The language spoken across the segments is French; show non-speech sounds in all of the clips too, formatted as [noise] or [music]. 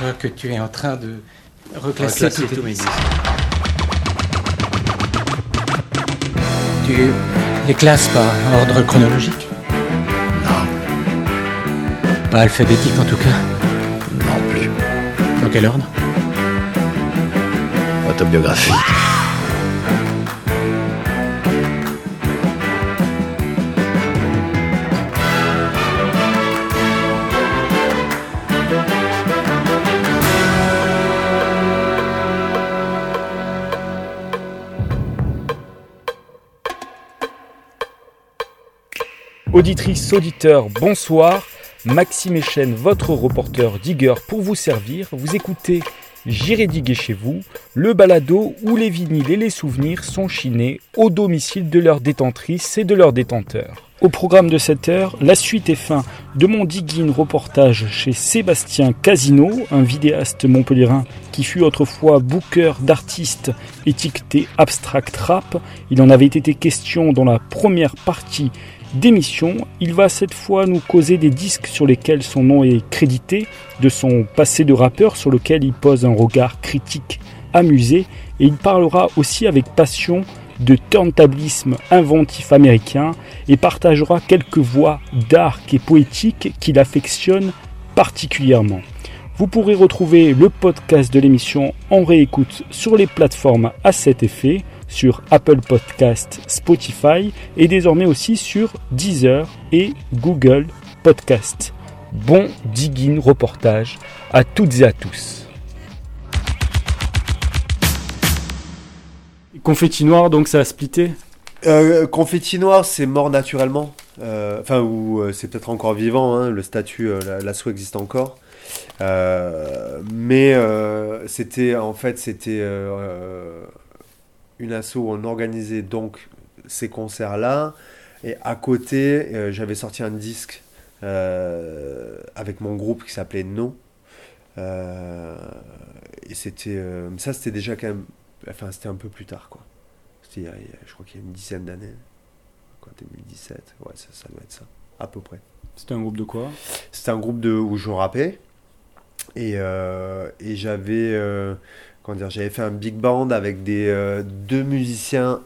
Je vois que tu es en train de reclasser, Reclasser tous mes disques. Tu les classes par ordre chronologique? Non, Pas alphabétique en tout cas? non plus. Dans quel ordre? Autobiographie. Auditrices, auditeurs, bonsoir. Maxime Echen, votre reporter digger pour vous servir. Vous écoutez J'irai diguer chez vous, le balado où les vinyles et les souvenirs sont chinés au domicile de leurs détentrices et de leurs détenteurs. Au programme de cette heure, la suite et fin de mon digging reportage chez Sébastien Casino, un vidéaste montpelliérain qui fut autrefois booker d'artistes étiquetés abstract rap. Il en avait été question dans la première partie d'émission. Il va cette fois nous causer des disques sur lesquels son nom est crédité, de son passé de rappeur sur lequel il pose un regard critique amusé, et il parlera aussi avec passion de turntablisme inventif américain et partagera quelques voix dark et poétiques qu'il affectionne particulièrement. Vous pourrez retrouver le podcast de l'émission en réécoute sur les plateformes à cet effet, sur Apple Podcast, Spotify et désormais aussi sur Deezer et Google Podcast. Bon digging reportage à toutes et à tous. Confetti noir, donc ça a splitté? Euh, confetti noir, c'est mort naturellement. Euh, Enfin, ou euh, c'est peut-être encore vivant. hein, le statut, euh, la- l'assaut existe encore. Euh, mais euh, c'était en fait c'était euh, une asso où on organisait donc ces concerts-là. Et à côté, euh, j'avais sorti un disque euh, avec mon groupe qui s'appelait No. Euh, et c'était ça, c'était déjà quand même. Enfin, c'était un peu plus tard, quoi. C'était, je crois qu'il y a une dizaine d'années. Quoi, 2017 Ouais, ça, ça doit être ça, à peu près. C'était un groupe de quoi? C'était un groupe de, où je rappais. Et, et j'avais, comment dire, j'avais fait un big band avec des, euh, deux musiciens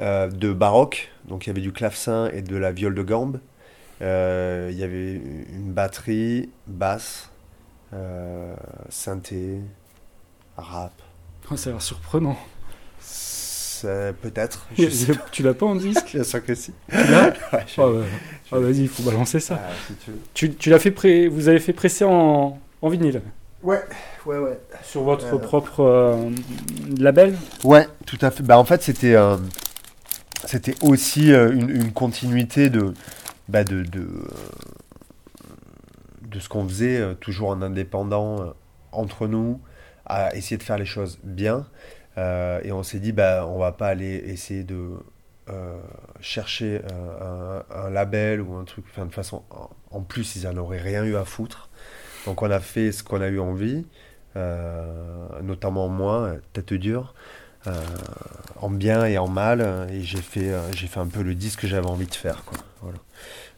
euh, de baroque. Donc il y avait du clavecin et de la viole de gambe. Euh, il y avait une batterie, basse, synthé, rap. Oh, Ça a l'air surprenant. Peut-être. [laughs] je sais pas. tu l'as pas en disque [laughs] Bien sûr que si. Tu l'as [laughs] Ouais, je- Ah. Ah, Vas-y, il faut balancer ça. Ah, si tu veux. Tu, tu l'as fait pré... Vous avez fait presser en, en vinyle Ouais, ouais, ouais. sur votre Euh. propre euh, label Ouais, tout à fait. Bah, en fait, c'était euh, c'était aussi euh, une, une continuité de, bah, de, de, euh, de ce qu'on faisait, euh, toujours en indépendant, euh, entre nous, à essayer de faire les choses bien. Euh, et on s'est dit, bah, on va pas aller essayer de euh, chercher euh, un, un label ou un truc. Enfin, de toute façon, en, plus, ils en auraient rien eu à foutre. Donc, on a fait ce qu'on a eu envie, euh, notamment moi, euh, tête dure euh, en bien et en mal euh, et j'ai fait euh, j'ai fait un peu le disque que j'avais envie de faire quoi. Voilà.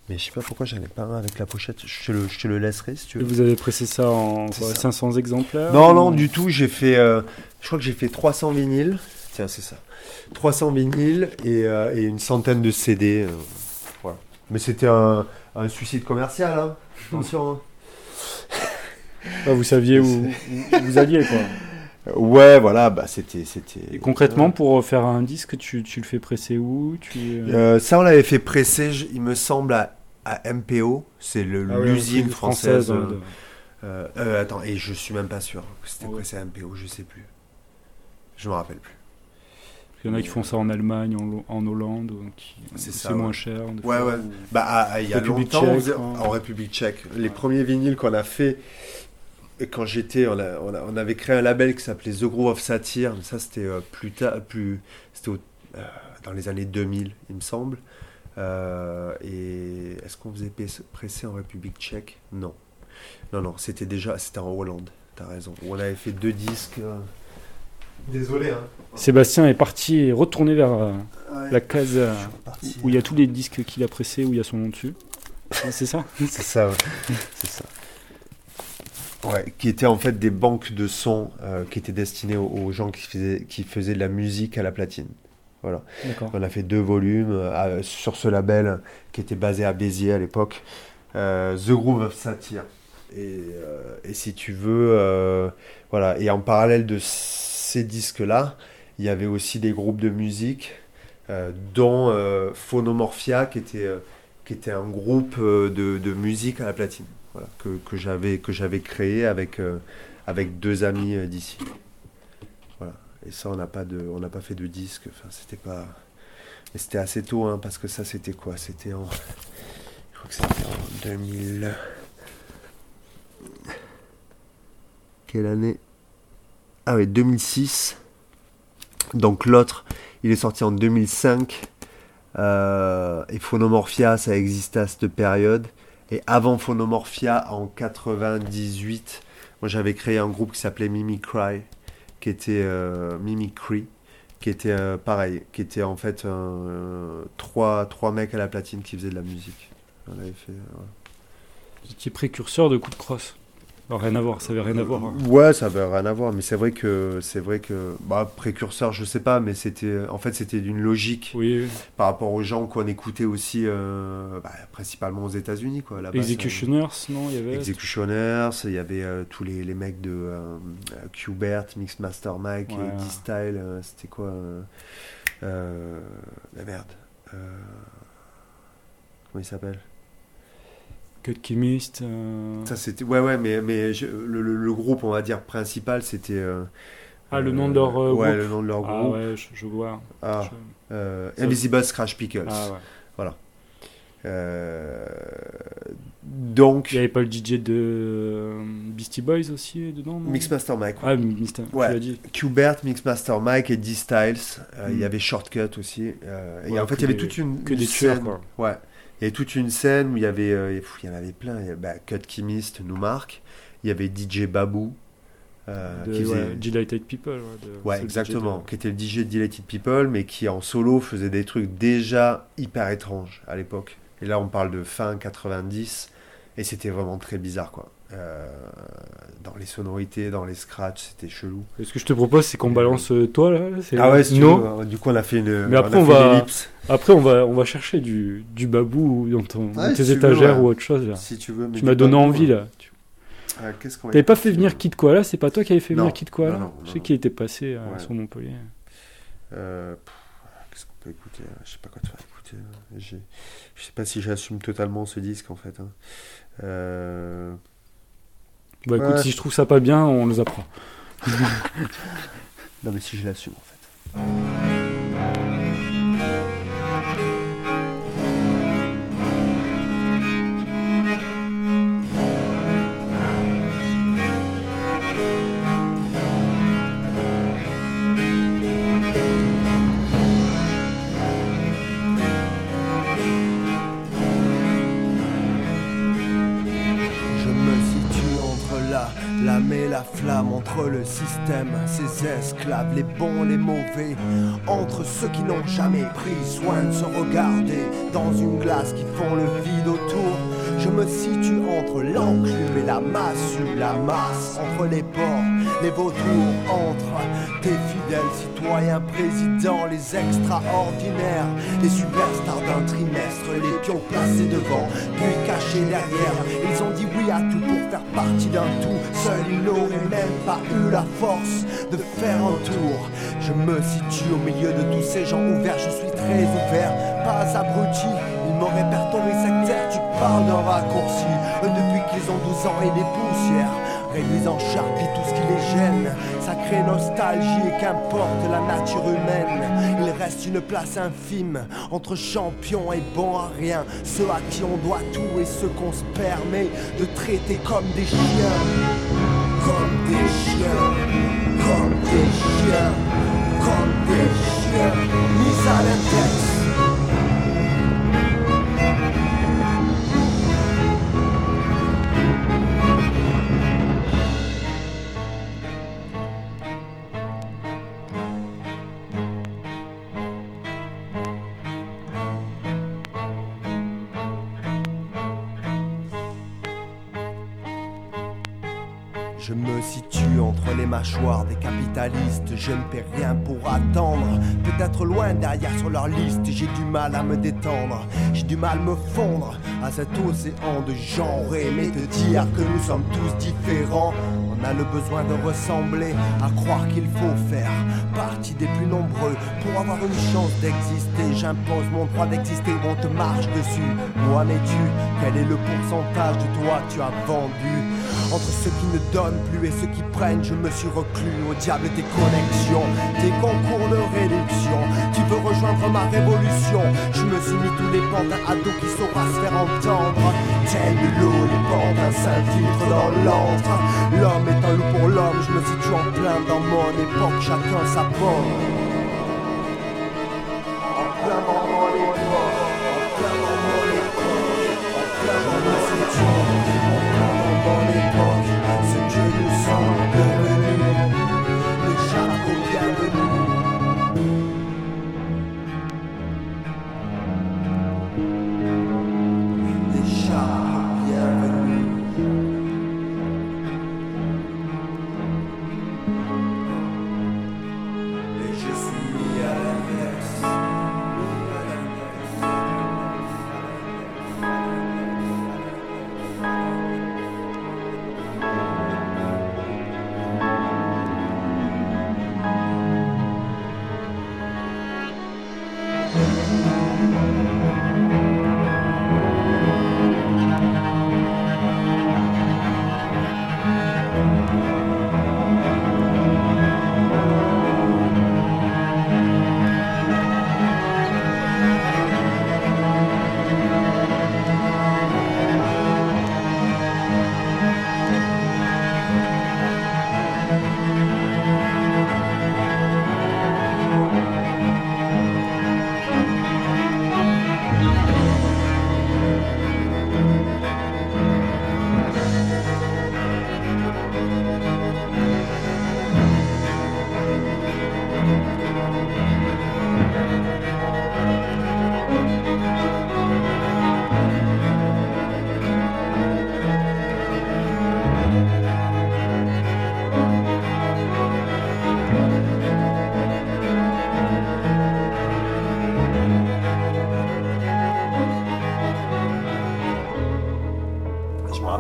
Mais je sais pas pourquoi j'en ai pas un avec la pochette. Je te le, je te le laisserai si tu Et veux. vous avez pressé ça en quoi, ça. 500 exemplaires non ou- non du tout. J'ai fait euh, je crois que j'ai fait 300 vinyles. Tiens c'est ça. 300 vinyles et, euh, et une centaine de CD euh, voilà. Mais c'était un, un suicide commercial hein. attention hein. Ah, vous saviez où, où vous alliez quoi. [laughs] ouais voilà bah c'était c'était concrètement, pour faire un disque, tu, tu le fais presser où tu... Euh, ça, on l'avait fait presser, je- il me semble, à, à MPO. C'est le- Ah oui, l'usine française. euh, euh, de- euh, euh, attends, et je suis même pas sûr que c'était Ah ouais. pressé à MPO, je sais plus. Je me rappelle plus. Il y en a qui font ça en Allemagne, en, en Hollande, euh, qui C'est moins ouais. cher. Ouais, fois, ouais. ou- Bah, à- à- il y a République longtemps, on tchèque, faisait- hein. en République tchèque. Les premiers vinyles qu'on a fait, quand j'étais, on, avait créé un label qui s'appelait The Groove of Satire. mais Ça, c'était euh, plus tard, plus, c'était euh, dans les années 2000, il me semble. Euh, et est-ce qu'on faisait presser en République tchèque? Non. Non, non, c'était déjà, c'était en Hollande. T'as raison. On avait fait deux disques. euh. Désolé, hein. Sébastien est parti et retourné vers euh, Ouais. la case euh, où il y a tous les disques qu'il a pressés, où il y a son nom dessus. C'est ça? C'est ça, ouais. c'est ça. Ouais, qui étaient en fait des banques de sons euh, qui étaient destinées aux, aux gens qui faisaient, qui faisaient de la musique à la platine. Voilà. On a fait deux volumes euh, sur ce label qui était basé à Béziers à l'époque, euh, The Groove of Satire. Et, et si tu veux, voilà. Et en parallèle de ces disques-là, il y avait aussi des groupes de musique, dont Phonomorphia, qui était, qui était un groupe de, de musique à la platine, que, que j'avais que j'avais créé avec, euh, avec deux amis euh, d'ici. Voilà. Et ça, on n'a pas de, on n'a pas fait de disque. Enfin, c'était pas. Mais c'était assez tôt, hein, parce que ça, c'était quoi? C'était en. Je crois que c'était en 2000. Quelle année? Ah oui, 2006. Donc l'autre, il est sorti en 2005. Euh, et Phonomorphia, ça existait à cette période. Et avant Phonomorphia, en 98, moi j'avais créé un groupe qui s'appelait Mimicry, qui était euh, Mimicry, qui était euh, pareil, qui était en fait euh, trois, trois mecs à la platine qui faisaient de la musique. On avait fait, euh, précurseur de coup de crosse. Alors, rien à voir, ça avait rien à voir. hein. Ouais, ça avait rien à voir, mais c'est vrai que c'est vrai que bah, précurseur, je sais pas, mais c'était en fait c'était d'une logique Oui, oui. par rapport aux gens qu'on écoutait aussi euh, bah, principalement aux États-Unis quoi. Executioners, non, il y avait. Executioners, il y avait euh, tous les, les mecs de euh, euh, Qbert, Mixmaster Mike, Ouais. et D-Style, c'était quoi La merde. Comment il s'appelle? Chemist. euh, Ça c'était ouais ouais mais mais je- le, le- le groupe on va dire principal c'était euh, Ah, le nom de leur euh, ouais groupe. le nom de leur Ah groupe ouais, je, je vois. Ah, Je- euh, Invisible Scratch Pickles. Ah ouais. Euh, donc, Il n'y avait pas le DJ de euh, Beastie Boys aussi dedans Mixmaster Mike. Ah, Mister, Ouais. tu l'as dit. Qbert, Mixmaster Mike et D-Styles. Euh, Il y avait Shortcut aussi. Euh, et Ouais, en fait, il y avait toute une, que une des tueurs, scène. quoi. Ouais. Il y avait toute une scène où il y avait, euh, pff, il y en avait plein. Il y avait, bah, Cut Chemist nous marque. Il y avait DJ Babou. euh, De qui faisait- ouais, Delighted People. Ouais, de- exactement. De- Qui était le DJ de Delighted People, mais qui en solo faisait des trucs déjà hyper étranges à l'époque. Et là, on parle de fin 90, et c'était vraiment très bizarre, quoi. Euh, dans les sonorités, dans les scratchs, c'était chelou. Et Ce que je te propose, c'est qu'on balance euh, toi là. Ah ouais, si veux, du coup, on a fait une. Mais après, on va-. Après, on va, on va chercher du, du babou dans, ton, dans Ouais, tes si tu veux, étagères ouais. ou autre chose. Là. Si tu veux. mais Tu m'as donné envie là. Tu- Ah, Qu'est-ce qu'on va T'avais pas fait venir Kid Koala C'est pas toi qui avais fait Non. venir Kid Koala Non, non, Je sais qu'il était passé euh, Ouais. sur Montpellier. Euh, Qu'est-ce qu'on peut écouter Je sais pas quoi te faire écouter. J'ai- Je sais pas si j'assume totalement ce disque en fait. hein. Euh, Bah écoute, Ouais. si je trouve ça pas bien, on les apprend. [laughs] Non mais si je l'assume en fait. La flamme, entre le système, ses esclaves, les bons, les mauvais, entre ceux qui n'ont jamais pris soin de se regarder dans une glace qui font le vide autour. Je me situe entre l'enclume et la massue, la masse, entre les porcs, les vautours, entre tes fidèles citoyens présidents, les extraordinaires, les superstars d'un trimestre, les pions placés devant, puis cachés derrière. Ils ont dit oui à tout pour faire partie d'un tout. Seul ils n'auraient même pas eu la force de faire un tour. Je me situe au milieu de tous ces gens ouverts, je suis très ouvert, pas abruti. Ils me répertorient sectaire, tu parles d'un raccourci. Depuis qu'ils ont 12 ans et des poussières, réduisent en charpie tout ce qui les gêne. Sacrée nostalgie et qu'importe la nature humaine, il reste une place infime entre champions et bons à rien. Ceux à qui on doit tout et ceux qu'on se permet de traiter comme des chiens. Comme des chiens, comme des chiens, comme des chiens, mis à l'index. Mâchoires des capitalistes. Je ne paie rien pour attendre. Peut-être loin derrière sur leur liste, j'ai du mal à me détendre. J'ai du mal à me fondre à cet océan de genre. Mais te dire que nous sommes tous différents. On a le besoin de ressembler, à croire qu'il faut faire partie des plus nombreux pour avoir une chance d'exister. J'impose mon droit d'exister, on te marche dessus. En es-tu Quel est le pourcentage de toi tu as vendu? Entre ceux qui ne donnent plus et ceux qui prennent, je me suis reclus au diable tes connexions, tes concours de réduction. Tu veux rejoindre ma révolution? Je me suis mis tous les pantins à dos qui saura se faire entendre. Tel de l'eau, les pantins s'infiltrent dans l'antre. L'homme est un loup pour l'homme, je me situe en plein dans mon époque, chacun sa porte. En plein dans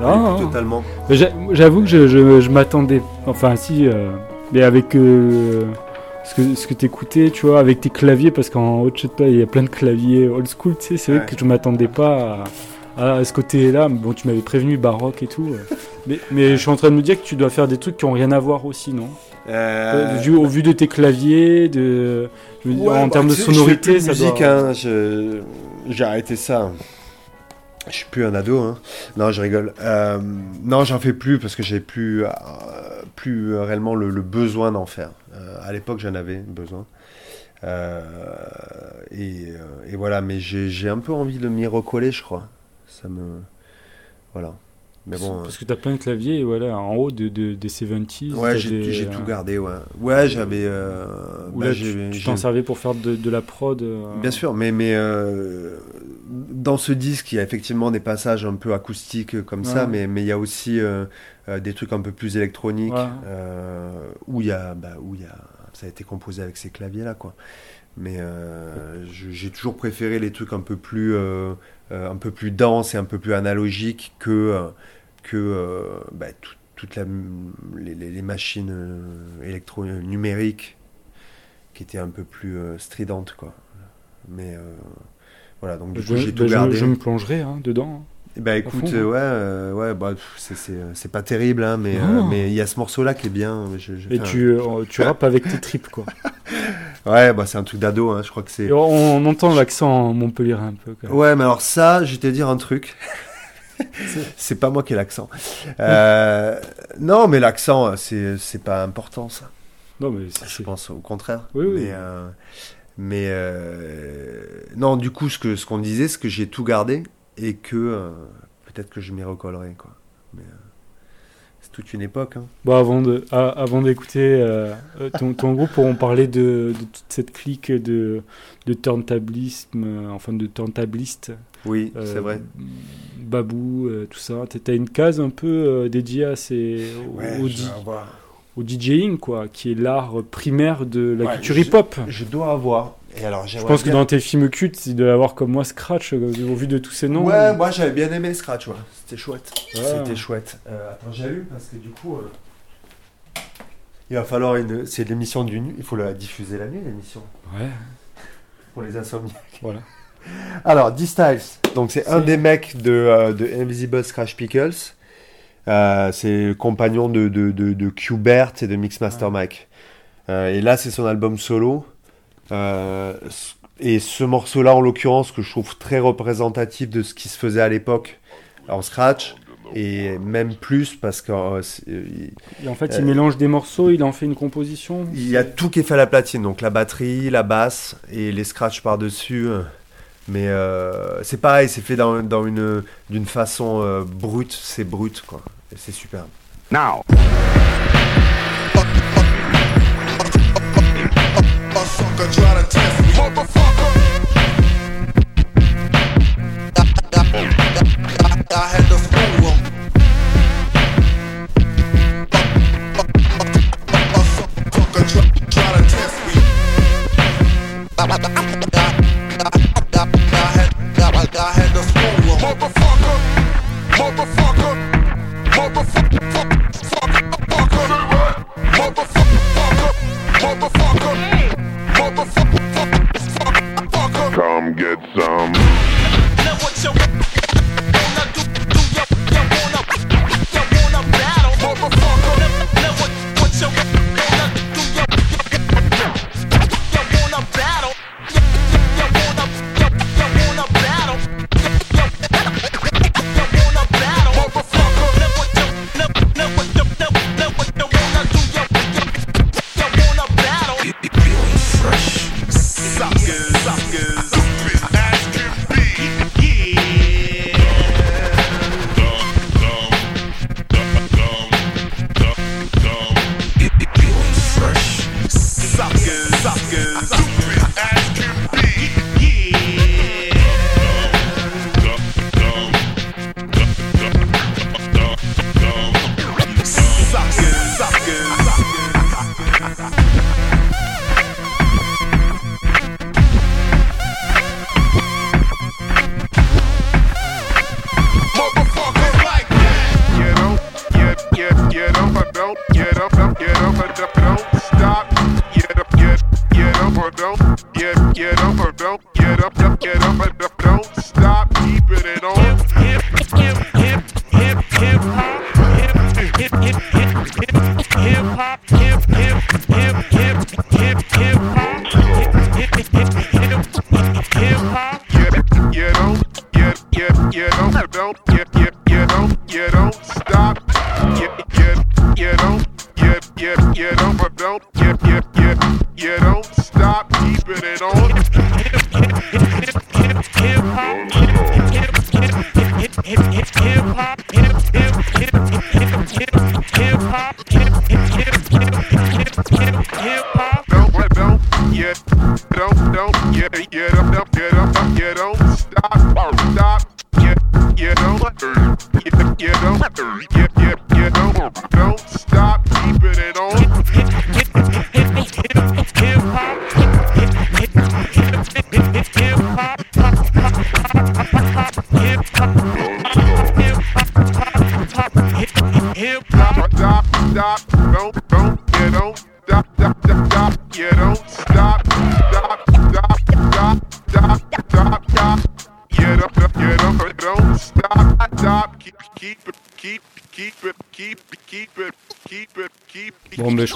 Ah. plus totalement. J'avoue que je, je, je m'attendais. Enfin, si. euh, mais avec euh, ce que, ce que t'écoutais, tu vois, avec tes claviers, parce qu'en haut de chez toi, il y a plein de claviers old school, tu sais. C'est vrai que je m'attendais pas à, à ce côté-là. Bon, tu m'avais prévenu baroque et tout. euh. [laughs] mais, mais je suis en train de me dire que tu dois faire des trucs qui ont rien à voir aussi, non? Euh, Vu- Au vu de tes claviers, de, Ouais, en bah, termes de sais, je fais sonorité, plus de ça musique, doit. hein, J'ai arrêté ça. Je suis plus un ado. Hein. Non, je rigole. Euh, non, j'en fais plus parce que j'ai plus, euh, plus réellement le, le besoin d'en faire. Euh, à l'époque, j'en avais besoin. Et, et voilà, mais j'ai un peu envie de m'y recoller, je crois. Ça me. Voilà. Mais bon. Parce que t'as plein de claviers, voilà, en haut de, de- des 70s. Ouais, j'ai tout gardé, ouais. Ouais, j'avais. bah, tu- tu t'en servais pour faire de, de la prod. Bien sûr, mais, mais dans ce disque, il y a effectivement des passages un peu acoustiques comme ça, mais mais il y a aussi euh, euh, des trucs un peu plus électroniques Ouais. euh, où il y a, bah, où il y a, ça a été composé avec ces claviers là, quoi. Mais j'ai toujours préféré les trucs un peu plus, un peu plus denses et un peu plus analogiques que que bah, tout- toute la, les, machines électro numériques qui étaient un peu plus stridentes, quoi. Mais voilà, donc du je, coup j'ai bah, tout je- gardé. je me plongerai hein, dedans. Bah écoute, fond, euh, ouais, euh, ouais, bah, pff, c'est- pas terrible, hein, mais euh, il y a ce morceau-là qui est bien. je- je- Et tu, euh, tu rappes avec tes tripes, quoi. [laughs] Ouais, bah c'est un truc d'ado, hein, je crois que c'est. On, on entend l'accent Montpellier un peu. Ouais, mais alors ça, je vais te dire un truc. [laughs] c'est pas moi qui ai l'accent. Euh, non, mais l'accent, c'est pas important, ça. Non, mais Je pense au contraire. Oui, oui. Mais, euh, mais euh, non, du coup, ce que ce qu'on disait, c'est que j'ai tout gardé et que euh, peut-être que je m'y recollerai, quoi. Mais euh, c'est toute une époque. Hein. Bon, avant de, a- avant d'écouter euh, ton, ton groupe, on parlait de, de toute cette clique de, de turntablisme, euh, enfin de turntabliste. Oui, euh, c'est vrai. Babou, tout ça. T'as une case un peu dédiée à ces, Ouais, au DJing, quoi, qui est l'art primaire de la Ouais, culture hip-hop. Je dois avoir. Et alors, Je pense que dans tes films cultes, il doit y avoir comme moi Scratch, euh, au vu de tous ces noms. Ouais, moi j'avais bien aimé Scratch, ouais. C'était chouette. Ouais. C'était chouette. Euh, attends, j'allume parce que du coup. euh, Il va falloir une. C'est l'émission du nu. Il faut la diffuser la nuit, l'émission. Ouais, Pour les insomniaques. voilà. Alors, D-Styles. Donc, c'est un des mecs de, euh, de Invisible Scratch Pickles. Euh, c'est le compagnon de, de, de, de Qbert et de Mixmaster Mike. Euh, et là, c'est son album solo. Euh, et ce morceau-là, en l'occurrence, que je trouve très représentatif de ce qui se faisait à l'époque en Scratch. Et même plus parce que euh, Et en fait, il mélange des morceaux, il en fait une composition. il y a tout qui est fait à la platine. Donc, la batterie, la basse et les scratchs par-dessus. Mais c'est pareil, c'est fait dans, dans une d'une façon brute, c'est brut quoi. C'est superbe. Now. Motherfucker try to test me. Motherfucker. Don't,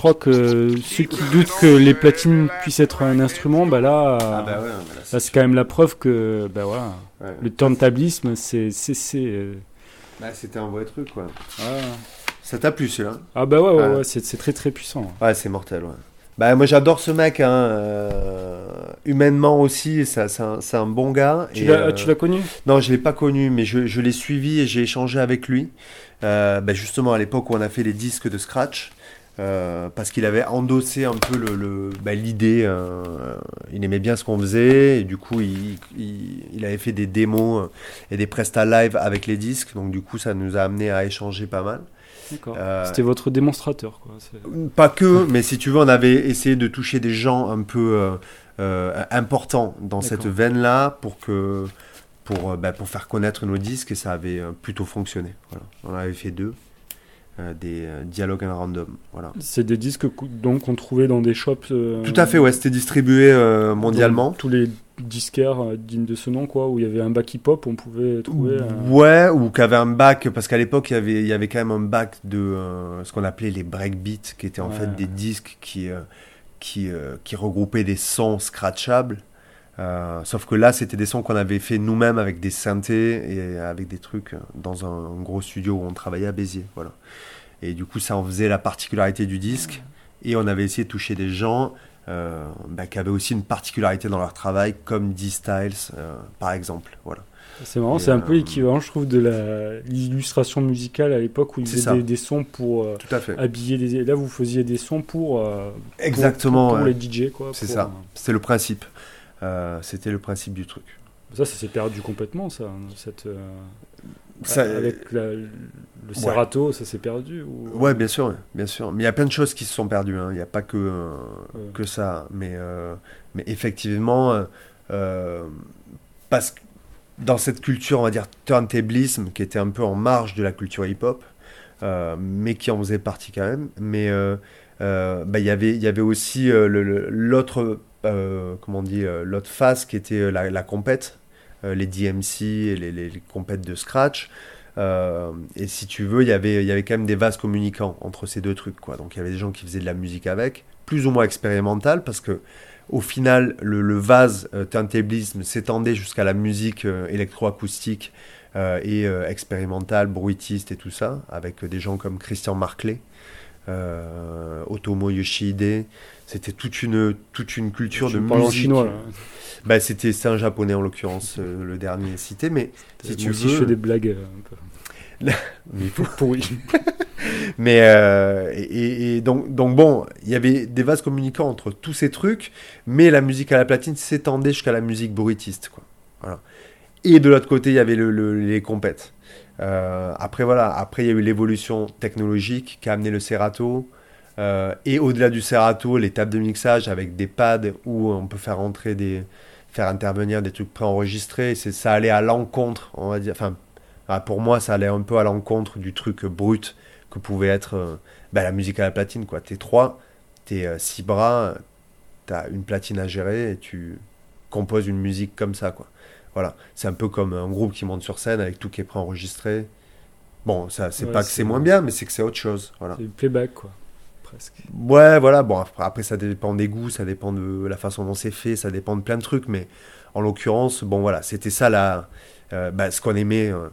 Crois que ceux qui doutent que les platines puissent être un instrument, bah là, Ah bah ouais, là c'est quand même la preuve que, bah voilà, ouais. le turntablisme, c'est, euh, Bah, c'était un vrai truc quoi. ah. Ça t'a plu celui-là Ah bah ouais, ouais, Ouais. ouais, c'est, très très puissant. Ouais, c'est mortel, ouais. Bah, moi j'adore ce mec, hein. euh, humainement aussi, c'est un, un bon gars. Tu l'as, euh, connu? Non, je l'ai pas connu, mais je, je l'ai suivi et j'ai échangé avec lui. Euh, bah, justement, à l'époque où on a fait les disques de Scratch. Euh, parce qu'il avait endossé un peu le, le- bah, l'idée. euh, il aimait bien ce qu'on faisait et du coup il, il- il avait fait des démos euh, et des prestats live avec les disques. Donc du coup ça nous a amené à échanger pas mal. Euh, C'était votre démonstrateur, quoi. Pas que, [laughs] mais si tu veux, on avait essayé de toucher des gens un peu euh, euh, importants dans cette veine-là pour que pour, euh, bah, pour faire connaître nos disques et ça avait euh, plutôt fonctionné. Voilà. On avait fait deux, euh, des euh, dialogues à random. Voilà. C'est des disques donc qu'on trouvait dans des shops. euh, Tout à fait, ouais, c'était distribué euh, mondialement. Tous les disquaires euh, dignes de ce nom, quoi, où il y avait un back hip-hop, on pouvait trouver. euh, Ouais, ou qu'avait un bac, parce qu'à l'époque, il y avait, il y avait quand même un bac de euh, ce qu'on appelait les breakbeats, qui étaient en Ouais. fait des disques qui, euh, qui, euh, qui regroupaient des sons scratchables. Euh, sauf que là, c'était des sons qu'on avait fait nous-mêmes avec des synthés et avec des trucs dans un, un gros studio où on travaillait à Béziers. Voilà. Et du coup, ça en faisait la particularité du disque. Et on avait essayé de toucher des gens euh, bah, qui avaient aussi une particularité dans leur travail, comme D-Styles, euh, par exemple. Voilà. C'est marrant, c'est un peu l'équivalent, je trouve, de l'illustration musicale à l'époque où ils C'est faisaient des, des sons pour euh, Tout à fait. habiller des. Là, vous faisiez des sons pour. euh, Exactement, Pour, pour ouais. les DJ, quoi. C'est ça. euh, C'était le principe. Euh, C'était le principe du truc. Ça, ça s'est perdu complètement, ça. Cette, euh, Ça- avec la- le Serato, ça s'est perdu ou... Ouais, bien sûr, bien sûr. Mais il y a plein de choses qui se sont perdues. hein. Il n'y a pas que, euh, Ouais. que ça. Mais, euh, mais effectivement, euh, parce que dans cette culture, on va dire, turntablisme, qui était un peu en marge de la culture hip-hop, mais qui en faisait partie quand même. Mais bah, il y avait- y avait aussi l'autre, comment on dit, euh, l'autre face qui était euh, la, la compète, euh, les DMC et les, les, compètes de scratch. Euh, et si tu veux, il y avait, il y avait quand même des vases communicants entre ces deux trucs. Quoi. Donc il y avait des gens qui faisaient de la musique avec, plus ou moins expérimentale, parce que au final, le, le vase euh, s'étendait jusqu'à la musique euh, électroacoustique euh, et euh, expérimentale, bruitiste et tout ça, avec des gens comme Christian Marclay, euh, Otomo Yoshihide. C'était toute une, toute une culture Tu de parles en musique. chinois, là. Bah, c'était un japonais en l'occurrence, euh, le dernier cité, mais si tu veux. je fais des blagues euh, un peu [laughs] Mais il faut- pourries. [laughs] Mais euh, et, et- et donc, donc bon, il y avait des vases communicants entre tous ces trucs, mais la musique à la platine s'étendait jusqu'à la musique bruitiste, quoi. Voilà. Et de l'autre côté, il y avait le, le- les compètes. Euh, après voilà, après il y a eu l'évolution technologique qui a amené le Serato. Euh, et au-delà du Serato, les tables de mixage avec des pads où on peut faire entrer des, faire intervenir des trucs préenregistrés. C'est ça allait à l'encontre, on va dire. Enfin, ah, pour moi, ça allait un peu à l'encontre du truc brut que pouvait être euh, bah, la musique à la platine. quoi. T'es trois, t'es euh, six bras, t'as une platine à gérer et tu composes une musique comme ça. quoi. Voilà, c'est un peu comme un groupe qui monte sur scène avec tout qui est préenregistré. Bon, ça, c'est Ouais, pas que c'est- moins bien, mais c'est que c'est autre chose. Voilà. C'est du playback, quoi. Presque. Ouais, voilà. Bon, après, ça dépend des goûts, ça dépend de la façon dont c'est fait, ça dépend de plein de trucs. Mais en l'occurrence, bon, voilà, c'était ça la, euh, bah, ce qu'on aimait euh,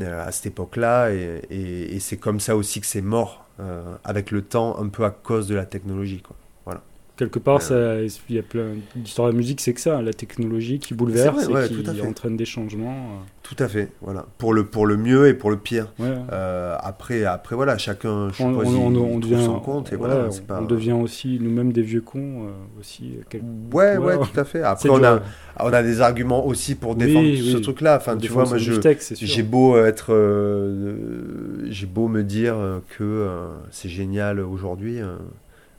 euh, à cette époque-là. Et, et- et c'est comme ça aussi que c'est mort euh, avec le temps, un peu à cause de la technologie. Quoi. Quelque part, Euh. ça, il y a plein d'histoires de musique, c'est que ça, la technologie qui bouleverse vrai, et qui entraîne des changements. Tout à fait. Voilà. Pour le, pour le mieux et pour le pire. euh, Ouais. Euh, après, après, voilà, chacun, on, trouve devient, son compte. Et voilà, on, c'est pas... on devient aussi nous-mêmes des vieux cons euh, aussi. euh, quel- Ouais, ouais, tout à fait. [laughs] Après, on a, on a des arguments aussi pour défendre oui. ce truc-là. Enfin, On tu vois, moi. J'ai beau être, euh, euh, j'ai beau me dire euh, que euh, c'est génial aujourd'hui, euh,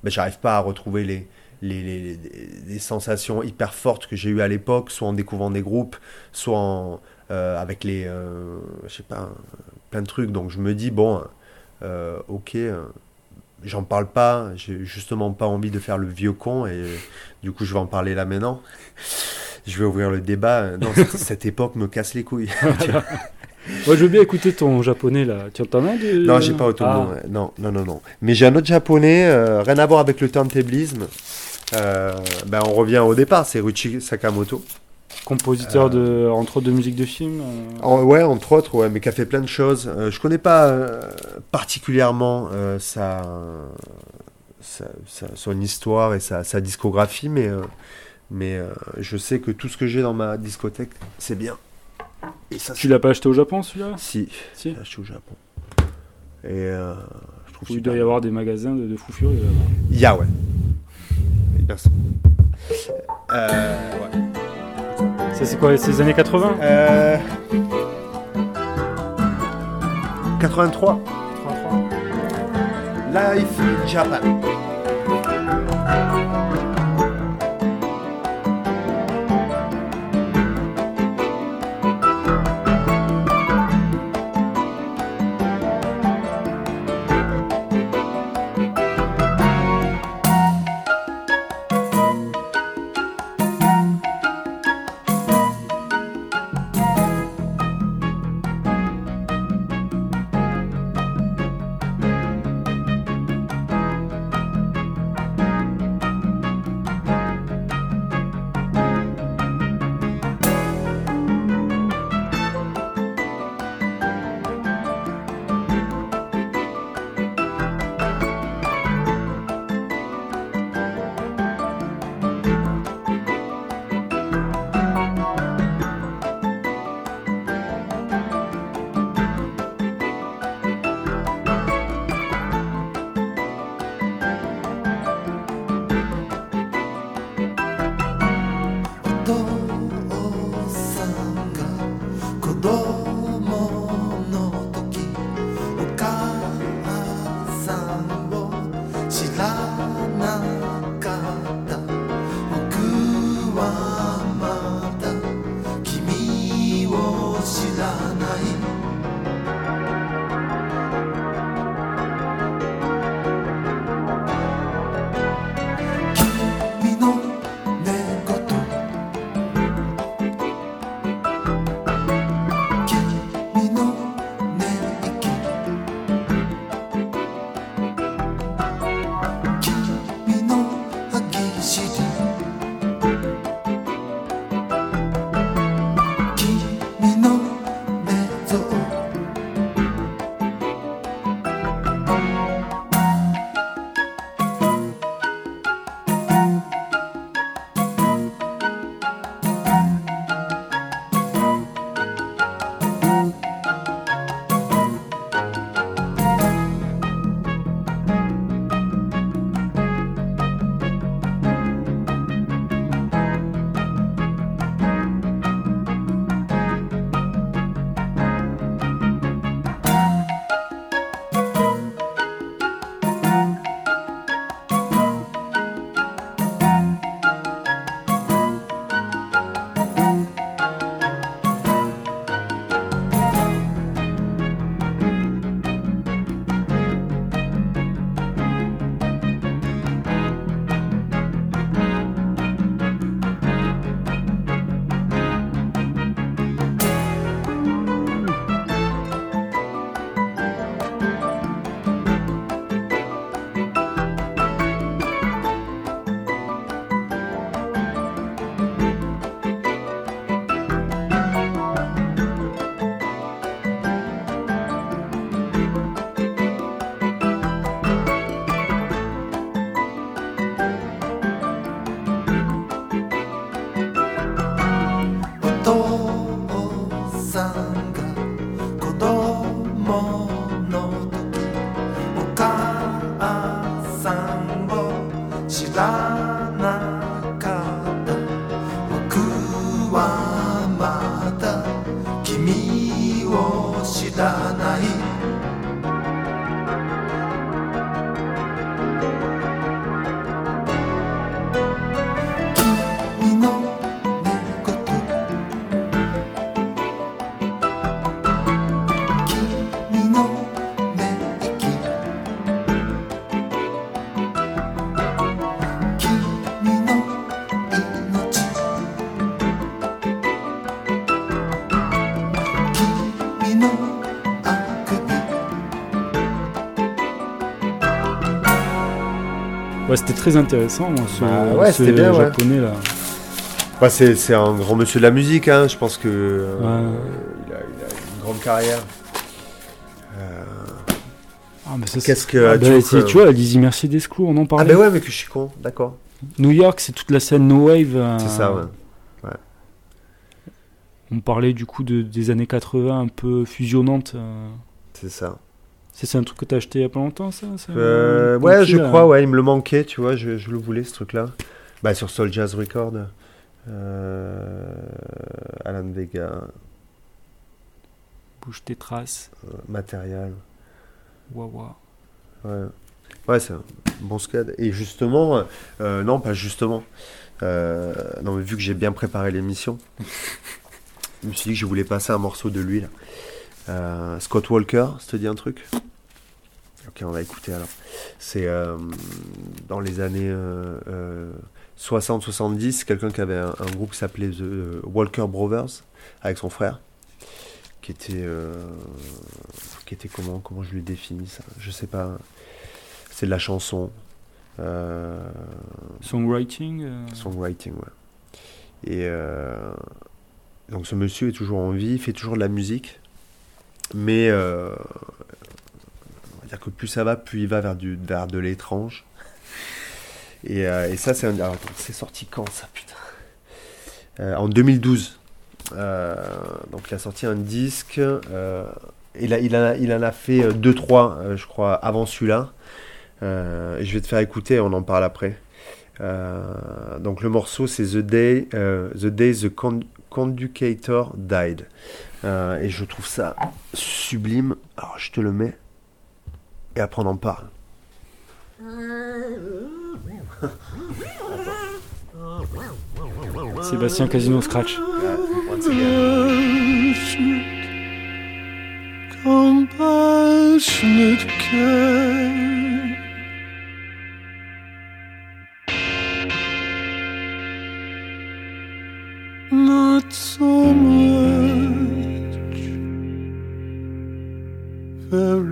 ben, j'arrive pas à retrouver les, les, les, les- les sensations hyper fortes que j'ai eues à l'époque, soit en découvrant des groupes, soit en, euh, avec les, euh, je sais pas, plein de trucs. Donc je me dis bon, euh, ok, j'en parle pas, j'ai justement pas envie de faire le vieux con et du coup je vais en parler là maintenant. Je vais ouvrir le débat. Non, cette époque me casse les couilles. [laughs] [laughs] Moi, je veux bien écouter ton japonais là. Tu en as du... Non, j'ai pas Otomo. Ah. Non, non, non, non. Mais j'ai un autre japonais, euh, rien à voir avec le turntablisme. Euh, ben, on revient au départ, c'est Ruchi Sakamoto. Compositeur Euh, de, entre autres de musique de film. euh, En- ouais, entre autres, ouais, mais qui a fait plein de choses. Euh, je connais pas euh, particulièrement euh, sa, sa- sa- son histoire et sa, sa discographie, mais, euh, mais euh, je sais que tout ce que j'ai dans ma discothèque, c'est bien. Et ça, Tu l'as pas acheté au Japon celui-là Si, Si. j'ai acheté au Japon. Et euh, je trouve Il doit y avoir des magasins de, de fous furieux là-bas. Il y a, ouais. Sûr. Euh, ouais. Ça, c'est quoi C'est les années 80 Euh... 83. 83 Life in Japan. Ouais, c'était très intéressant, moi, ce, Bah ouais, ce bien, ouais. japonais là. Bah, c'est un grand monsieur de la musique, hein. je pense que euh, Ouais. il, a, il a une grande carrière. Euh, Ah, mais ça, Qu'est-ce que Ah, tu bah, que- Tu vois, Lizzie Mercedes Clou, on en Ah parlait. ben ouais, mais que je suis con, d'accord. New York, c'est toute la scène No Wave. euh, C'est ça, ouais. On parlait du coup de, des années 80 un peu fusionnantes. euh. C'est ça. C'est un truc que t'as acheté il y a pas longtemps, ça Euh, ouais, petit, je là. crois, ouais, il me le manquait, tu vois, je, je le voulais ce truc-là. Bah, sur Soul Jazz Record, euh, Alan Vega, Bouge tes traces. euh, Material. Wawa. Ouais, ouais c'est un bon scad. Et justement, euh, non, pas justement. Non, mais vu que j'ai bien préparé l'émission, [laughs] je me suis dit que je voulais passer un morceau de lui. là. Euh, Scott Walker, ça te dit un truc Ok, on va écouter alors. C'est euh, dans les années euh, euh, 60-70, quelqu'un qui avait un, un groupe qui s'appelait The Walker Brothers, avec son frère, qui était, qui était comment, comment je lui définis ça? Je sais pas. C'est de la chanson. Songwriting songwriting, ouais. Et donc ce monsieur est toujours en vie, il fait toujours de la musique, mais euh, on va dire que plus ça va, plus il va vers, du, vers de l'étrange. Et, euh, et ça, c'est un. c'est sorti quand ça, putain Euh, En 2012. Euh, donc il a sorti un disque. il, il, a, il en a fait 2-3, je crois, avant celui-là. Je vais te faire écouter, on en parle après. Donc le morceau c'est The Day, The Day the Conducator Died. Euh, et je trouve ça sublime. Alors je te le mets et après on en parle. [laughs] Sébastien Casino Scratch. Compassionate care. Not so much, very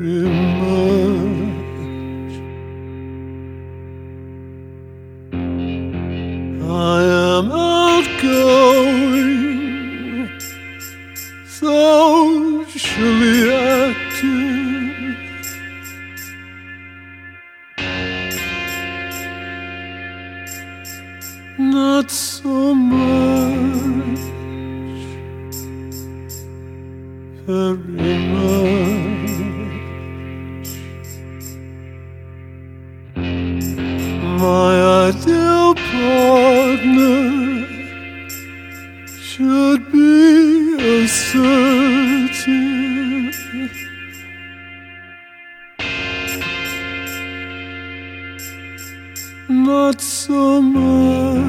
Not so much,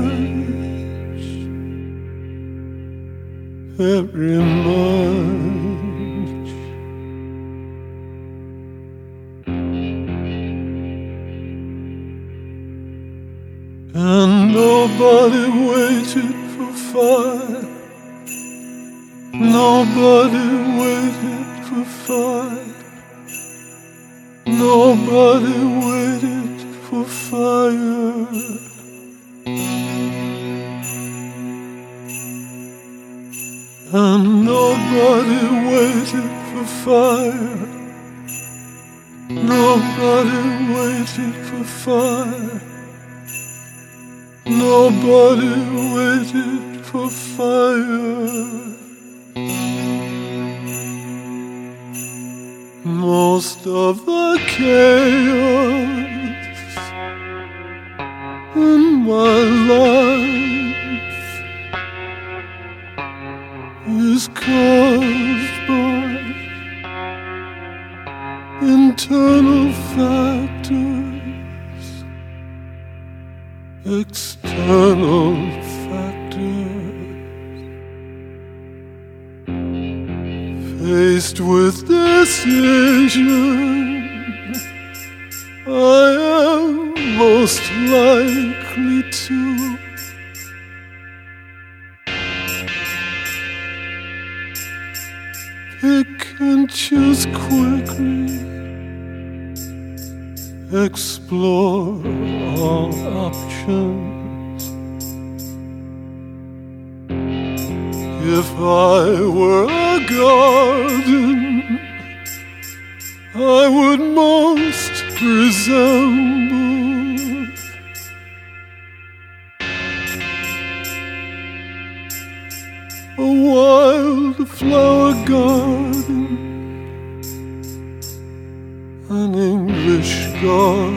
very much. And nobody waited for fire. Nobody waited for fire. Nobody. And nobody waited for fire. Nobody waited for fire. Nobody If I were a garden, I would most resemble a wildflower garden an English garden.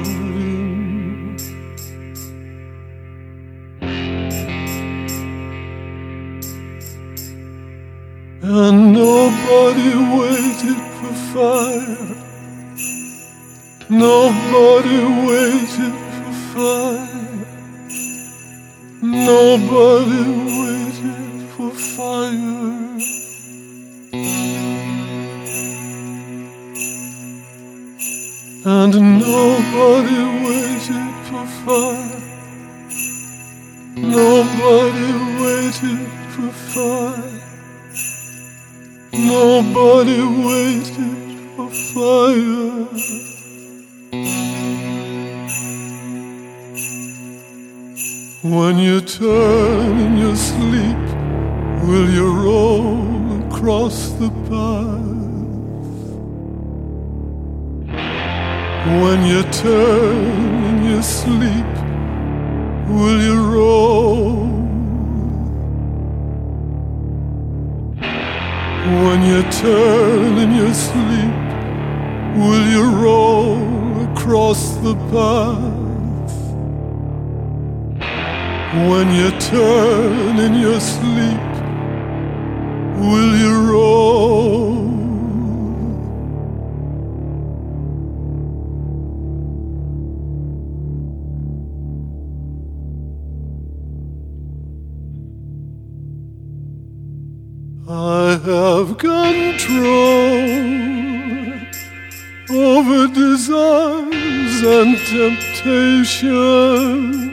Over desires and temptations.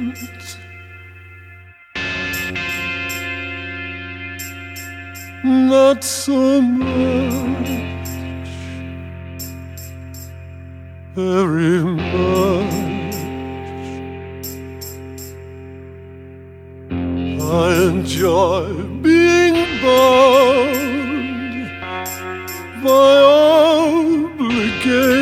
Not so much, very much. I enjoy being bound by obligations.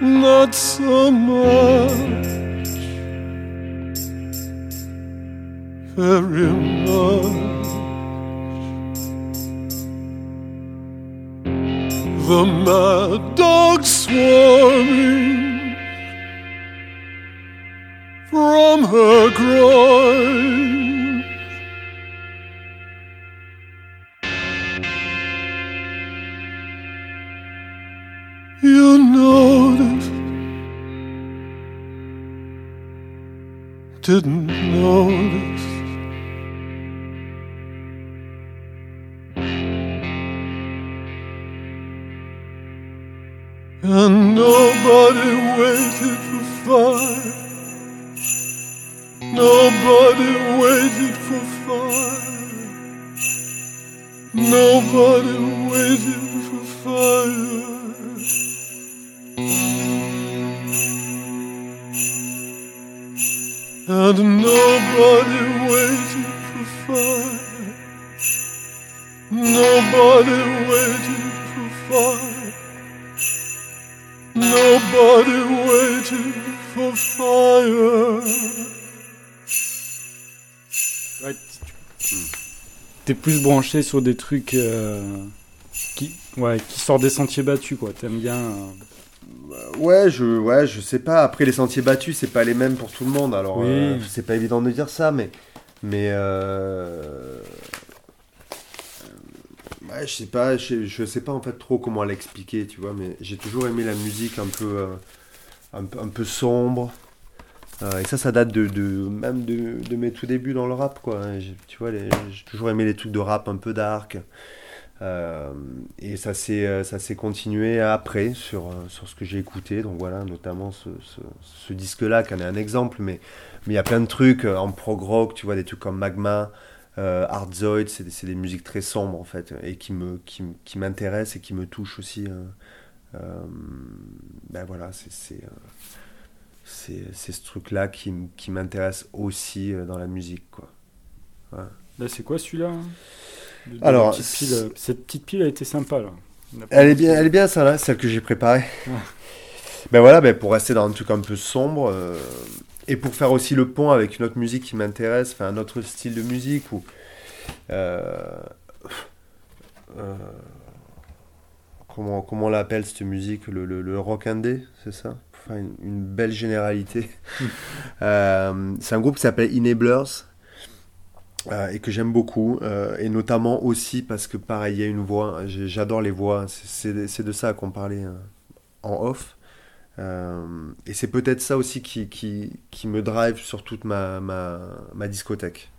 Not so much, very much. The mad dog swarming from her groin. You noticed, didn't notice. Nobody waited for fire. Nobody waited for fire. Nobody waited for fire. And nobody waited for fire. Nobody waited for fire. Nobody waited for fire. Ouais, tu- T'es plus branché sur des trucs euh, qui, ouais, qui sortent des sentiers battus, quoi. T'aimes bien. euh, Ouais, je, ouais, je sais pas. Après, les sentiers battus, c'est pas les mêmes pour tout le monde. Alors, Oui. euh, c'est pas évident de dire ça, mais, mais, euh, je sais pas, je, sais pas en fait trop comment l'expliquer, tu vois. Mais j'ai toujours aimé la musique un peu, euh, un, un peu sombre. Euh, et ça, ça date de, même de, mes tout débuts dans le rap, quoi. J'ai- Tu vois, j'ai toujours aimé les trucs de rap un peu dark. Euh, et ça s'est euh, ça s'est continué après sur, sur ce que j'ai écouté. Donc voilà, notamment ce, ce, disque-là, qui en est un exemple. Mais il y a plein de trucs en prog rock, tu vois, des trucs comme Magma, euh, Hardzoid, c'est des, musiques très sombres en fait, et qui me qui, qui m'intéressent et qui me touchent aussi. euh, euh, ben voilà, c'est c'est euh, c'est c'est ce truc-là qui, qui m'intéresse aussi euh, dans la musique, quoi. Là, c'est quoi celui-là hein? De- Alors, la petite pile, cette petite pile a été sympa là. Elle est bien, elle est bien ça là, celle que j'ai préparée. Ouais. Ben voilà, ben pour rester dans un truc un peu sombre euh, et pour faire aussi le pont avec une autre musique qui m'intéresse, enfin un autre style de musique où euh, euh, comment, comment on l'appelle cette musique le, le, le rock indé, c'est ça? Enfin, une, une belle généralité. [laughs] Euh, c'est un groupe qui s'appelle Enablers. euh, et que j'aime beaucoup, euh, et notamment aussi parce que pareil, il y a une voix, j'adore les voix, c'est- de ça qu'on parlait euh, en off, Euh, et c'est peut-être ça aussi qui, qui, me drive sur toute ma, ma, ma discothèque.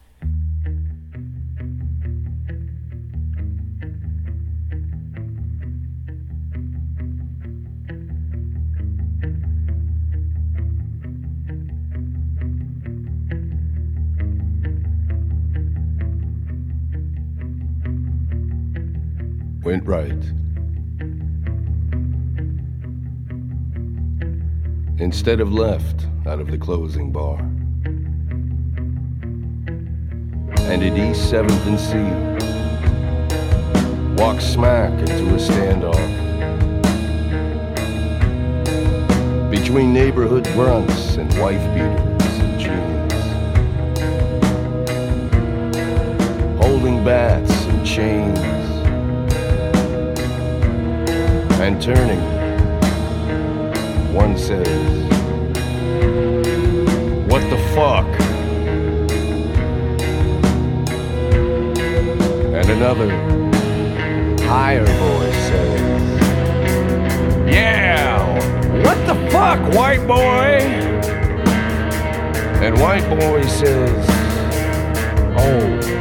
Instead of left out of the closing bar. And at East 7th and C, walked smack into a standoff. Between neighborhood grunts and wife beaters and jeans. Holding bats and chains. And turning, one says, What the fuck? And another, higher voice says, Yeah! What the fuck, white boy? And white boy says, Oh,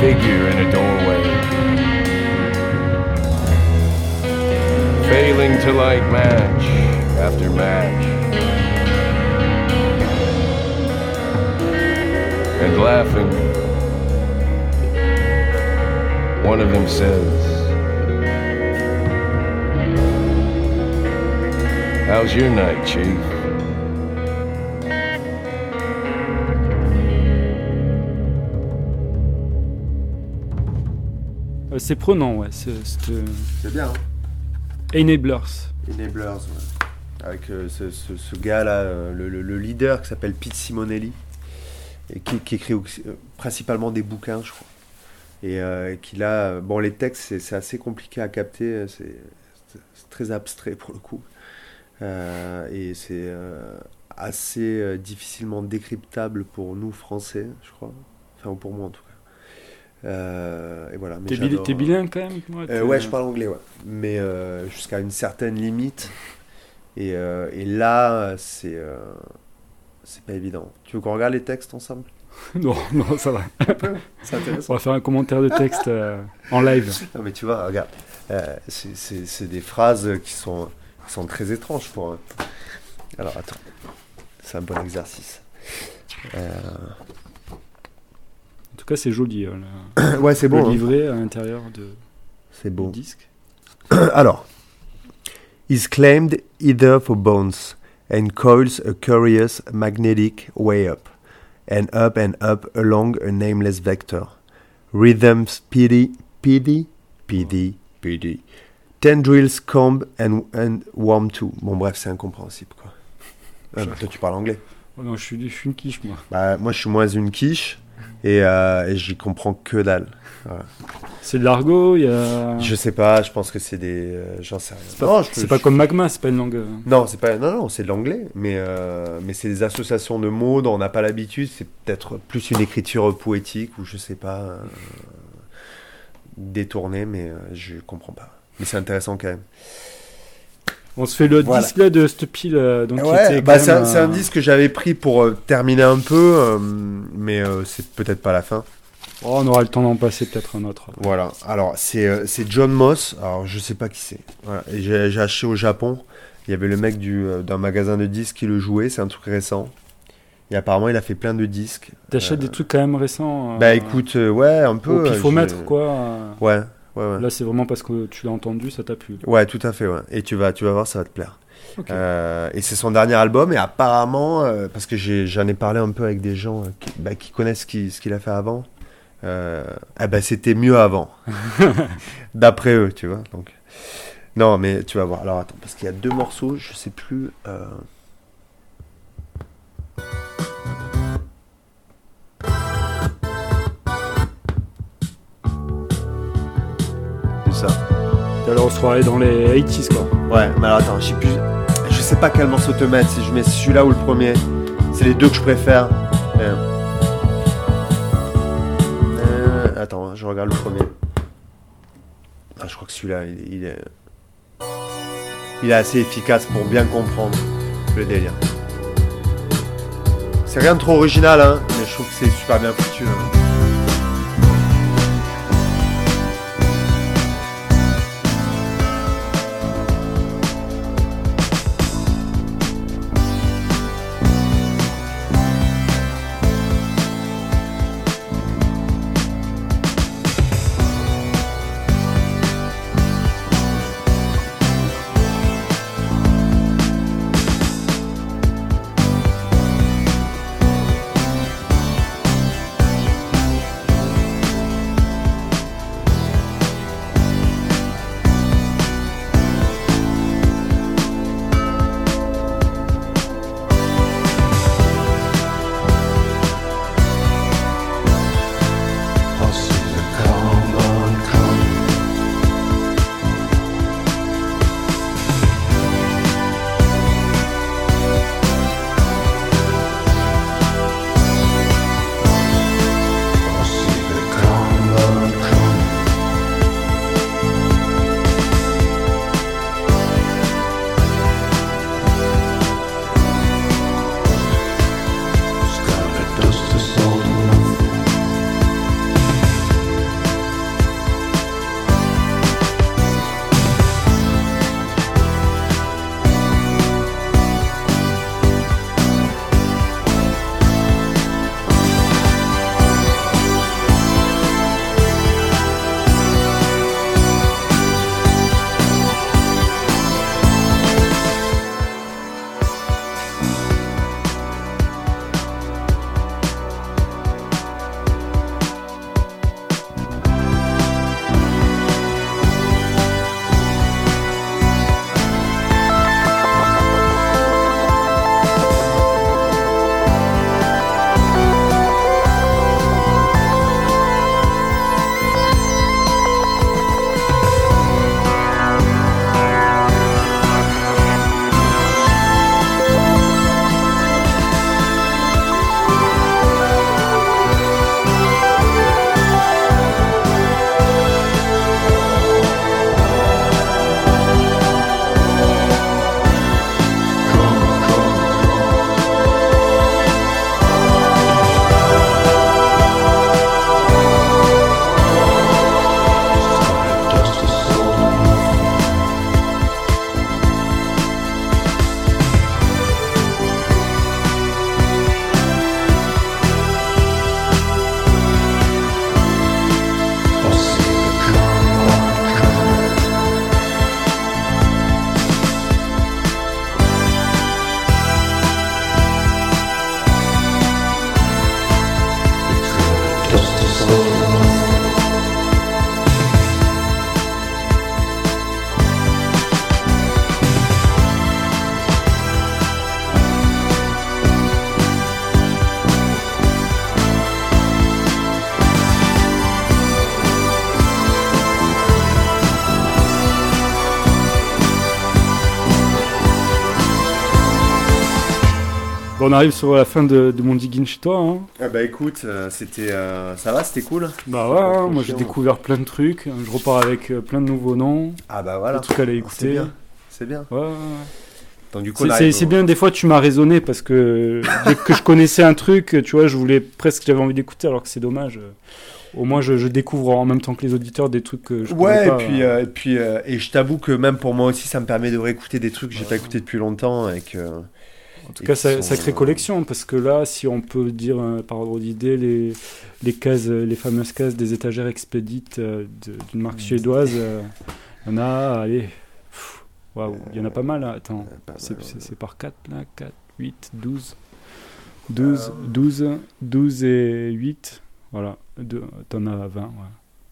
figure in a doorway. Failing to light match after match. And laughing, one of them says, How's your night, Chief? C'est prenant, ouais. euh, C'est bien, hein Enablers. Enablers, ouais. Avec euh, ce, ce- ce gars-là, euh, le, le- le leader qui s'appelle Pete Simonelli, et qui, qui écrit euh, principalement des bouquins, je crois. Et euh, qui là, bon, les textes, c'est assez compliqué à capter, euh, c'est très abstrait pour le coup. Euh, et c'est euh, assez euh, difficilement décryptable pour nous, Français, je crois. Enfin, ou pour moi en tout cas. Euh, et voilà. mais T'es euh, bilingue quand même ouais, euh, ouais, je parle anglais, ouais. Mais euh, jusqu'à une certaine limite. Et, et là, c'est c'est pas évident. Tu veux qu'on regarde les textes ensemble? [laughs] Non, non, ça va. [laughs] On va faire un commentaire de texte en live. [laughs] Non, mais tu vois, regarde. c'est- des phrases qui sont Ils sont très étranges pour un. Alors attends. C'est un bon exercice. Euh, tout cas, c'est joli. euh, là. [coughs] Ouais, c'est Le bon. hein. livret à l'intérieur de, C'est beau. disque. [coughs] Alors, is claimed either for bones and coils a curious magnetic way up and up and up along a nameless vector. Rhythm speedy, PD, PD, PD. Tendrils comb and, and warm too. Bon, bref, c'est incompréhensible, quoi. Mais toi, tu parles anglais. Oh non, je suis, je suis une quiche, moi. Bah, moi, je suis moins une quiche et, euh, et j'y comprends que dalle. C'est de l'argot, il y a. Je sais pas, je pense que c'est des. euh, J'en sais rien. C'est pas, je pas comme magma, c'est pas une langue. euh. Non, c'est pas. Non, non, c'est de l'anglais, mais euh, mais c'est des associations de mots dont on n'a pas l'habitude. C'est peut-être plus une écriture poétique ou je sais pas euh, détournée, mais je comprends pas. Mais c'est intéressant quand même. On se fait le Voilà. disque là de cette pile. euh, donc Ouais, bah c'est un, euh, disque que j'avais pris pour euh, terminer un peu, euh, mais euh, c'est peut-être pas la fin. oh, on aura le temps d'en passer peut-être un autre. Voilà. Alors c'est c'est John Moss. Alors je sais pas qui c'est. Voilà. J'ai acheté au Japon. Il y avait le mec du d'un magasin de disques qui le jouait. C'est un truc récent. Et apparemment il a fait plein de disques. T'achètes des trucs quand même récents. Bah écoute, ouais, un peu. Au euh, pifomètre, j'ai- quoi. Ouais, ouais. Là, c'est vraiment parce que tu l'as entendu, ça t'a plu. Ouais, tout à fait, ouais. Et tu vas, tu vas voir, ça va te plaire. Euh, et c'est son dernier album, et apparemment, euh, parce que j'en ai, parlé un peu avec des gens euh, qui, bah, qui connaissent ce qu'il a fait avant, euh, eh ben, c'était mieux avant. [laughs] D'après eux, tu vois. Donc. Non, mais tu vas voir. Alors attends, parce qu'il y a deux morceaux, je sais plus. Alors, on se croirait dans les 80s, quoi. Ouais, mais alors attends, je sais plus. Je sais pas quel morceau te mettre, si je mets celui-là ou le premier. C'est les deux que je préfère. Euh. Euh, attends, je regarde le premier. Ah, je crois que celui-là, il, il est. Il est assez efficace pour bien comprendre le délire. C'est rien de trop original, hein, mais je trouve que c'est super bien foutu. hein. On arrive sur la fin de, de mon digging chez toi. Hein. Ah bah écoute, euh, c'était, euh, ça va, c'était cool. Bah ouais, hein, moi j'ai découvert plein de trucs. Je repars avec euh, plein de nouveaux noms. Ah bah voilà. Des trucs à aller C'est écouter. bien. C'est bien. Ouais, ouais, ouais. Donc du coup, C'est- C'est c'est au- bien, des fois tu m'as raisonné parce que [laughs] dès que je connaissais un truc, tu vois, je voulais presque, j'avais envie d'écouter alors que c'est dommage. Au moins je, je découvre en même temps que les auditeurs des trucs que je connais Ouais, pas. et puis, euh, et puis euh, et je t'avoue que même pour moi aussi, ça me permet de réécouter des trucs que j'ai pas écouté depuis longtemps et que. En tout cas, ça, sacrée collection, parce que là, si on peut dire euh, par ordre d'idée, les, les cases, euh, les fameuses cases des étagères expédites euh, d'une marque suédoise, euh, il y en a, allez, waouh, il y en a pas mal, là. attends, c'est par 4 là, 4, 8, 12, 12, 12, 12 et 8, voilà, t'en as 20, ouais.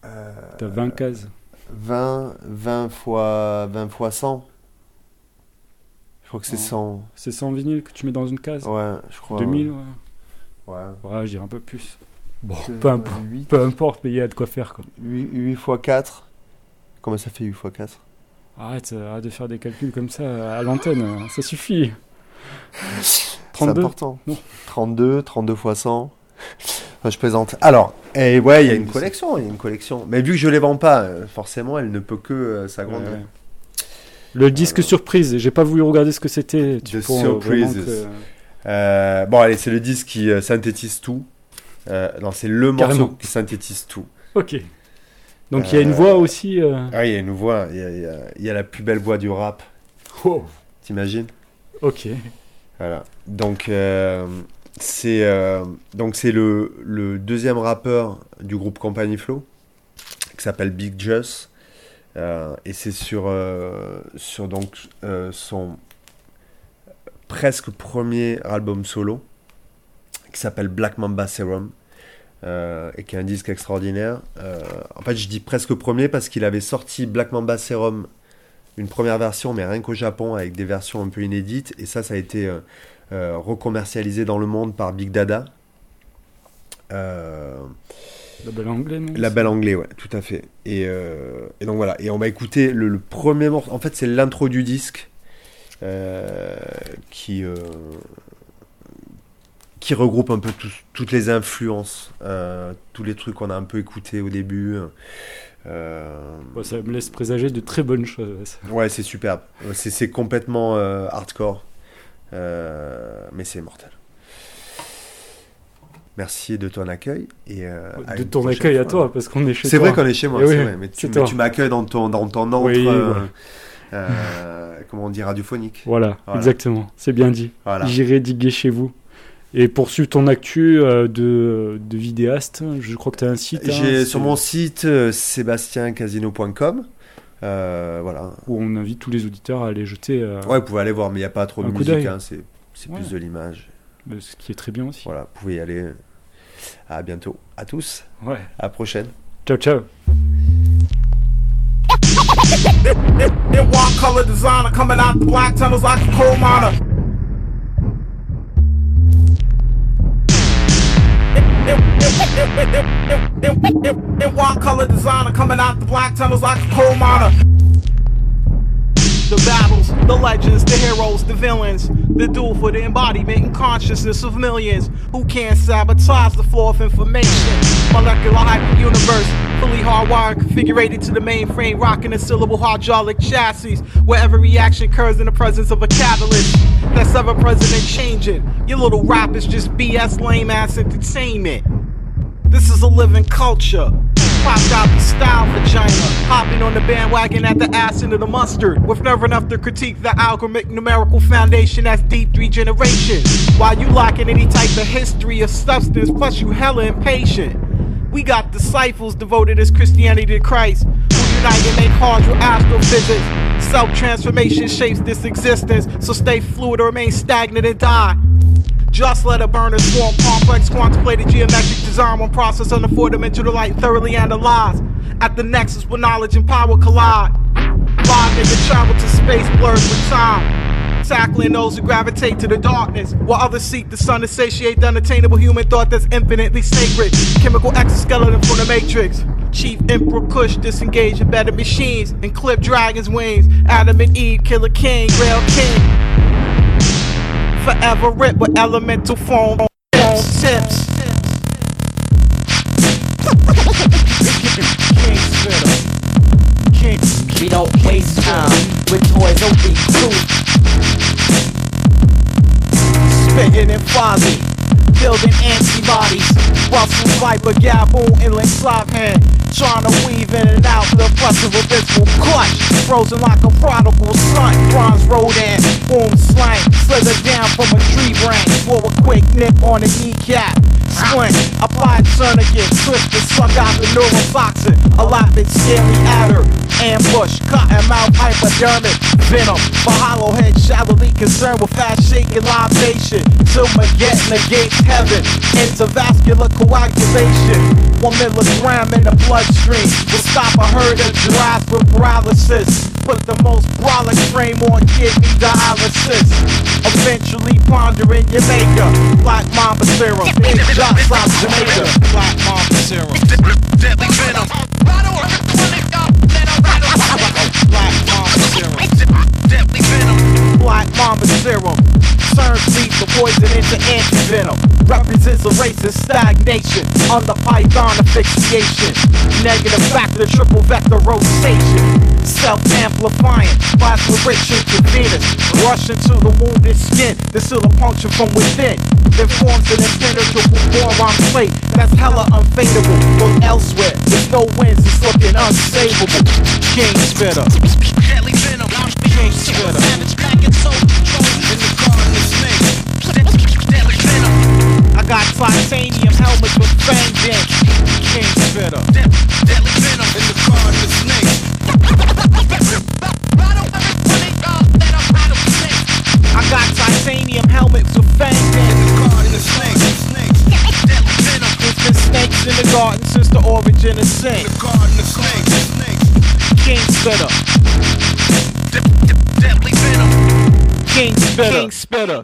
Euh, t'as 20 cases. 20, 20 fois 20 fois 100. Je crois que c'est Ouais. 100. C'est 100 vinyles que tu mets dans une case Ouais, je crois. 2000, ouais. Ouais. Ouais, je dirais un peu plus. Bon, Euh, peu peu importe, mais il y a de quoi faire, quoi. 8, fois 4. Comment ça fait 8 fois 4 Arrête, euh, arrête de faire des calculs comme ça à l'antenne, euh, ça suffit. C'est 32 important. Non. 32, 32 fois 100. Enfin, je plaisante. Alors, eh, ouais, il y a une 32. collection, il y a une collection. Mais vu que je les vends pas, euh, forcément, elle ne peut que euh, s'agrandir. Ouais. Le disque surprise, j'ai pas voulu regarder ce que c'était. The Surprises. que- Euh, bon, allez, c'est le disque qui euh, synthétise tout. Euh, non, c'est le Carrément. morceau qui synthétise tout. Ok. Donc il y a une voix aussi. Ah, il y a une voix, il y a, il y a- il y a la plus belle voix du rap. Oh, T'imagines? Ok. Voilà. Donc, c'est euh, donc c'est le, le deuxième rappeur du groupe Company Flow qui s'appelle Big Just. Euh, et c'est sur, euh, sur donc, euh, son presque premier album solo qui s'appelle Black Mamba Serum. et qui est un disque extraordinaire. En fait, je dis presque premier parce qu'il avait sorti Black Mamba Serum, une première version, mais rien qu'au Japon, avec des versions un peu inédites. Et ça, ça a été recommercialisé dans le monde par Big Dada. Euh, Label anglais, non Label anglais, ouais, tout à fait. Et, euh, et donc voilà, et on va écouter le, le premier morceau. En fait, c'est l'intro du disque euh, qui, euh, qui regroupe un peu toutes les influences, tous les trucs qu'on a un peu écoutés au début. Ça me laisse présager de très bonnes choses. [laughs] ouais, c'est superbe. C'est complètement hardcore, mais c'est mortel. Merci de ton accueil. Et, euh, De ton accueil à toi, parce qu'on est chez C'est toi. vrai qu'on est chez moi, Eh c'est oui, vrai. Mais tu, c'est m'accueilles dans ton, dans ton antre, Oui, euh, euh, [laughs] comment on dit, radiophonique. Voilà, Voilà. exactement. C'est bien dit. Voilà. J'irai diguer chez vous. Et poursuivre ton actu de, de vidéaste, je crois que tu as un site. hein, J'ai c'est- sur mon site sébastiancasino.com. Euh, voilà. Où on invite tous les auditeurs à aller jeter. Ouais, vous pouvez aller voir, mais il n'y a pas trop de musique, hein, c'est c'est Ouais. plus de l'image. Ce qui est très bien aussi. Voilà, vous pouvez y aller. À bientôt. À tous. Ouais. À la prochaine. Ciao, ciao. In one color designer coming out the black tunnels like a coal miner. In one color designer coming out the black tunnels like a coal miner. The legends, the heroes, the villains, the duel for the embodiment and consciousness of millions who can't sabotage the flow of information. Molecular hyper universe, fully hardwired, configured to the mainframe, rocking a syllable hydraulic chassis, where every reaction occurs in the presence of a catalyst that's ever present and changing. Your little rap is just BS lame ass entertainment. This is a living culture. Pop out the style vagina. Hopping on the bandwagon at the ass into the mustard. With never enough to critique the algorithmic numerical foundation that's deep three generations. While you lacking any type of history or substance, plus you hella impatient. We got disciples devoted as Christianity to Christ. Who unite and make hard with astrophysics. Self transformation shapes this existence. So stay fluid or remain stagnant and die. Just let a burner swarm complex contemplated geometric design one process under four dimensional light thoroughly analyzed. At the nexus where knowledge and power collide. Live nigga travel to space blurred with time. Tackling those who gravitate to the darkness. While others seek the sun to satiate the unattainable human thought that's infinitely sacred. Chemical exoskeleton from the matrix. Chief Emperor Kush disengage embedded machines. And clip dragons' wings. Adam and Eve, Killer King, Rail King forever rip with elemental form. tips. We don't waste time with toys Don't be too. Spitting and Fonzie building antibodies. Russell Viper, Gaboon, Inland Slophead, trying to weave in and out the pressure of this clutch. Frozen like a prodigal son, bronze rodent, boom slang, slither down from a tree branch for a quick nip on the kneecap. Splint, apply tourniquet, twist the suck out the neurotoxin, a lot lapid scaly adder, ambush, cut and mouth hypodermic, venom, for hollow head shallowly concerned with fast shaking libation, till Maget negates heaven, intervascular coagulation, one milligram in the bloodstream, will stop a herd of giraffes with paralysis, put the most brolic frame on kidney dialysis, eventually pondering your maker, black mamba serum, big shots South Jamaica, black mamba serum. Deadly venom. Black Mamba serum. Black Mamba serum. Turns lethal poison into antivenom. Represents a racist stagnation. On Under python asphyxiation. Negative factor, triple vector rotation. Self amplifying. Plasma rich intravenous. Rush into the wounded skin. The puncture from within. Then forms an impenetrable boron plate. That's hella unfadable. Look elsewhere. There's no winds. It's looking unsavable. King spitter gangster. Man. I got titanium helmets with fangs in. King spitter. Deadly venom in the car in the snake. I got titanium helmets with fangs in. In the car in the snake. There's been snakes in the garden since the origin of sin. In the garden of snakes. King spitter. Deadly venom. King spitter. King spitter.